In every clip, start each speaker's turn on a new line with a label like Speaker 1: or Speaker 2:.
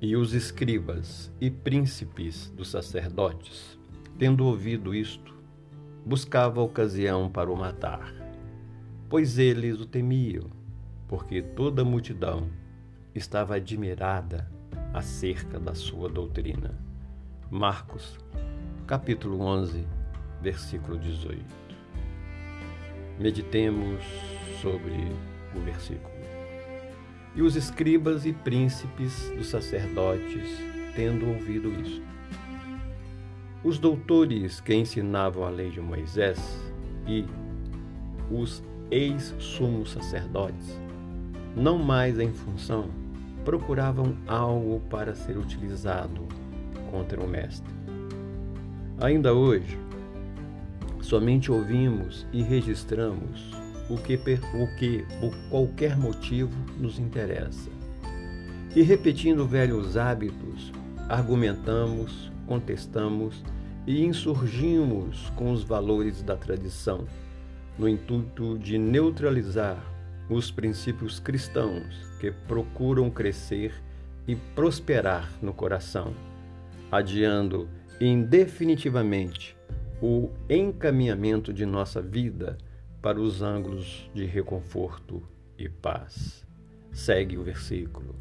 Speaker 1: E os escribas e príncipes dos sacerdotes, tendo ouvido isto, buscavam ocasião para o matar, pois eles o temiam, porque toda a multidão estava admirada acerca da sua doutrina. Marcos, capítulo 11, versículo 18. Meditemos sobre o versículo. E os escribas e príncipes dos sacerdotes, tendo ouvido isto. Os doutores que ensinavam a lei de Moisés e os ex-sumos sacerdotes, não mais em função, procuravam algo para ser utilizado contra o Mestre. Ainda hoje, somente ouvimos e registramos o que, o que por qualquer motivo nos interessa. E repetindo velhos hábitos, argumentamos, contestamos e insurgimos com os valores da tradição, no intuito de neutralizar os princípios cristãos que procuram crescer e prosperar no coração, adiando indefinitivamente o encaminhamento de nossa vida para os ângulos de reconforto e paz. Segue o versículo.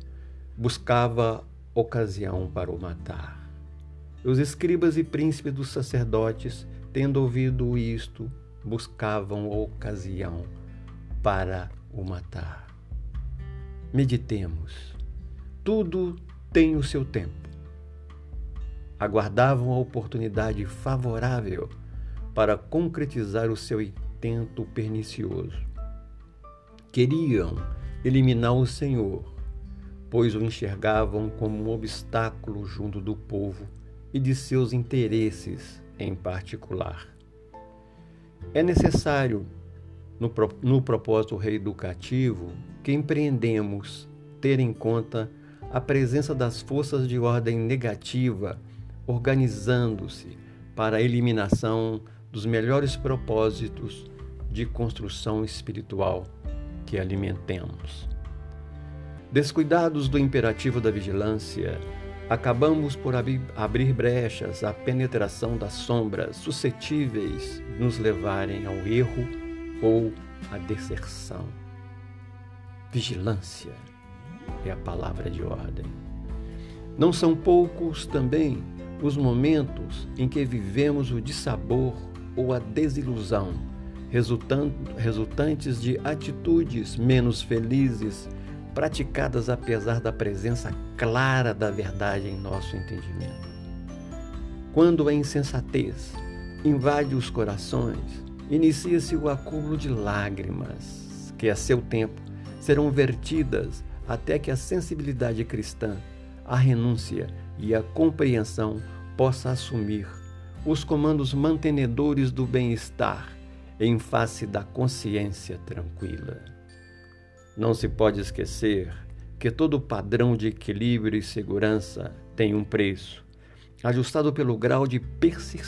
Speaker 1: Buscava ocasião para o matar. Os escribas e príncipes dos sacerdotes, tendo ouvido isto, buscavam ocasião para o matar. Meditemos. Tudo tem o seu tempo. Aguardavam a oportunidade favorável para concretizar o seu intento pernicioso. Queriam eliminar o Senhor, pois o enxergavam como um obstáculo junto do povo e de seus interesses em particular. É necessário, no, no propósito reeducativo, que empreendemos ter em conta a presença das forças de ordem negativa organizando-se para a eliminação dos melhores propósitos de construção espiritual que alimentemos. Descuidados do imperativo da vigilância, acabamos por abrir brechas à penetração das sombras suscetíveis de nos levarem ao erro ou à deserção. Vigilância é a palavra de ordem. Não são poucos também os momentos em que vivemos o dissabor ou a desilusão, resultantes de atitudes menos felizes praticadas apesar da presença clara da verdade em nosso entendimento. Quando a insensatez invade os corações, inicia-se o acúmulo de lágrimas, que a seu tempo serão vertidas até que a sensibilidade cristã, a renúncia e a compreensão possa assumir os comandos mantenedores do bem-estar em face da consciência tranquila. Não se pode esquecer que todo padrão de equilíbrio e segurança tem um preço, ajustado pelo grau de persistência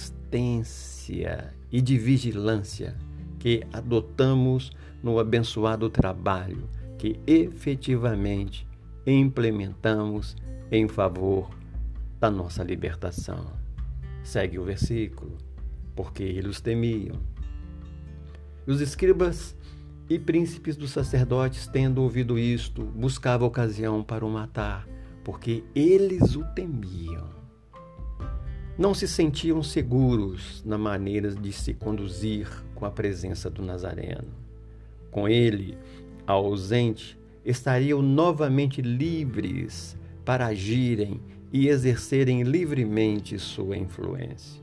Speaker 1: e de vigilância que adotamos no abençoado trabalho que efetivamente implementamos em favor da nossa libertação. Segue o versículo, porque eles temiam. Os escribas e príncipes dos sacerdotes, tendo ouvido isto, buscavam ocasião para o matar, porque eles o temiam. Não se sentiam seguros na maneira de se conduzir com a presença do Nazareno. Com ele, ausente, estariam novamente livres para agirem e exercerem livremente sua influência,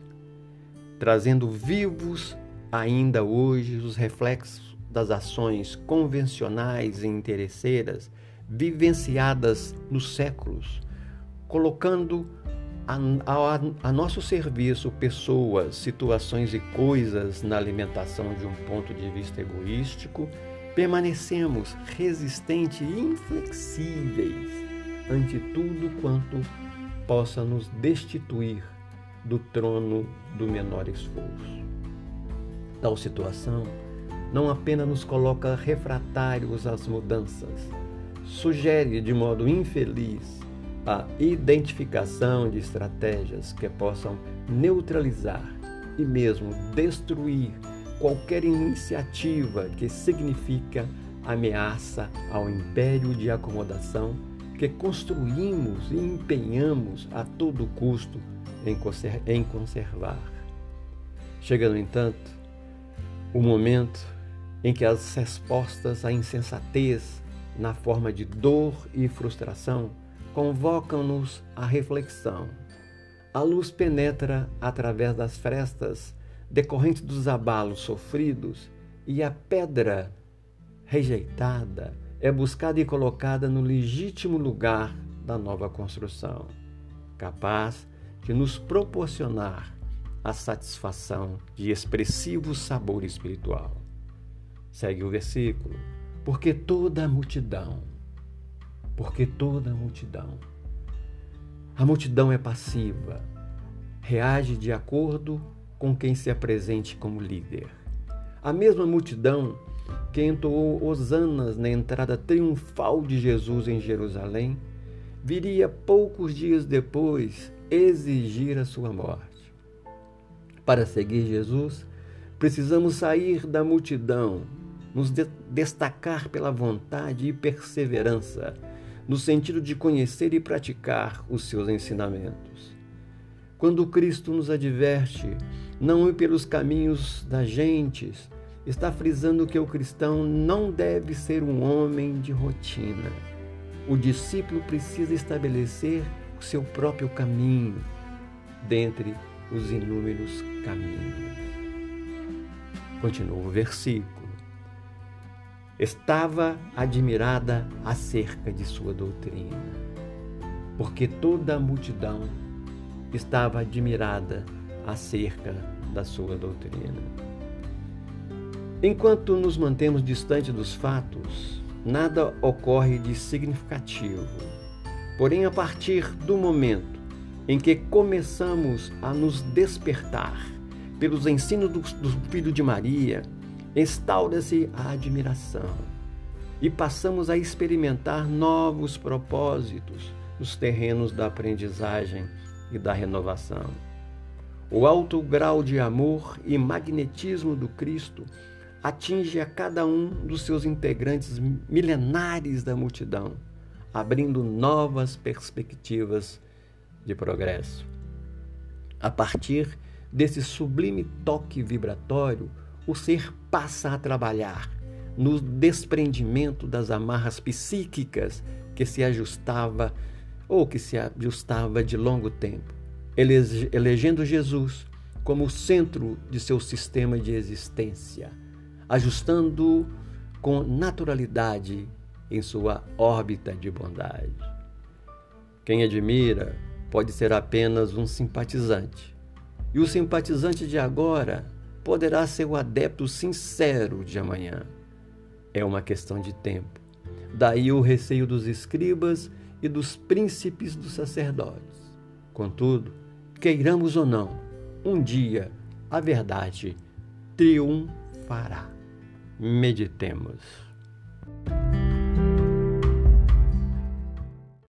Speaker 1: trazendo vivos ainda hoje os reflexos das ações convencionais e interesseiras vivenciadas nos séculos, colocando a, a, a, nosso serviço pessoas, situações e coisas na alimentação de um ponto de vista egoístico, permanecemos resistentes e inflexíveis ante tudo quanto possa nos destituir do trono do menor esforço. Tal situação não apenas nos coloca refratários às mudanças, sugere de modo infeliz a identificação de estratégias que possam neutralizar e mesmo destruir qualquer iniciativa que significa ameaça ao império de acomodação que construímos e empenhamos a todo custo em conservar. Chega, no entanto, o momento em que as respostas à insensatez, na forma de dor e frustração, convocam-nos à reflexão. A luz penetra através das frestas decorrentes dos abalos sofridos e a pedra rejeitada é buscada e colocada no legítimo lugar da nova construção, capaz de nos proporcionar a satisfação de expressivo sabor espiritual. Segue o versículo. Porque toda a multidão, porque toda a multidão, a multidão é passiva, reage de acordo com quem se apresente como líder. A mesma multidão que entoou hosanas na entrada triunfal de Jesus em Jerusalém, viria poucos dias depois exigir a sua morte. Para seguir Jesus, precisamos sair da multidão, nos de destacar pela vontade e perseverança, no sentido de conhecer e praticar os seus ensinamentos. Quando Cristo nos adverte, não ir pelos caminhos das gentes, está frisando que o cristão não deve ser um homem de rotina. O discípulo precisa estabelecer o seu próprio caminho dentre os inúmeros caminhos. Continua o versículo. Estava admirada acerca de sua doutrina, porque toda a multidão estava admirada acerca da sua doutrina. Enquanto nos mantemos distante dos fatos, nada ocorre de significativo. Porém, a partir do momento em que começamos a nos despertar pelos ensinos do, do Filho de Maria, instaura-se a admiração e passamos a experimentar novos propósitos nos terrenos da aprendizagem e da renovação. O alto grau de amor e magnetismo do Cristo atinge a cada um dos seus integrantes milenares da multidão, abrindo novas perspectivas de progresso. A partir desse sublime toque vibratório, o ser passa a trabalhar no desprendimento das amarras psíquicas que se ajustava ou que se ajustava de longo tempo, elegendo Jesus como o centro de seu sistema de existência ajustando com naturalidade em sua órbita de bondade. Quem admira pode ser apenas um simpatizante, e o simpatizante de agora poderá ser o adepto sincero de amanhã. É uma questão de tempo. Daí o receio dos escribas e dos príncipes dos sacerdotes. Contudo, queiramos ou não, um dia a verdade triunfará. Meditemos.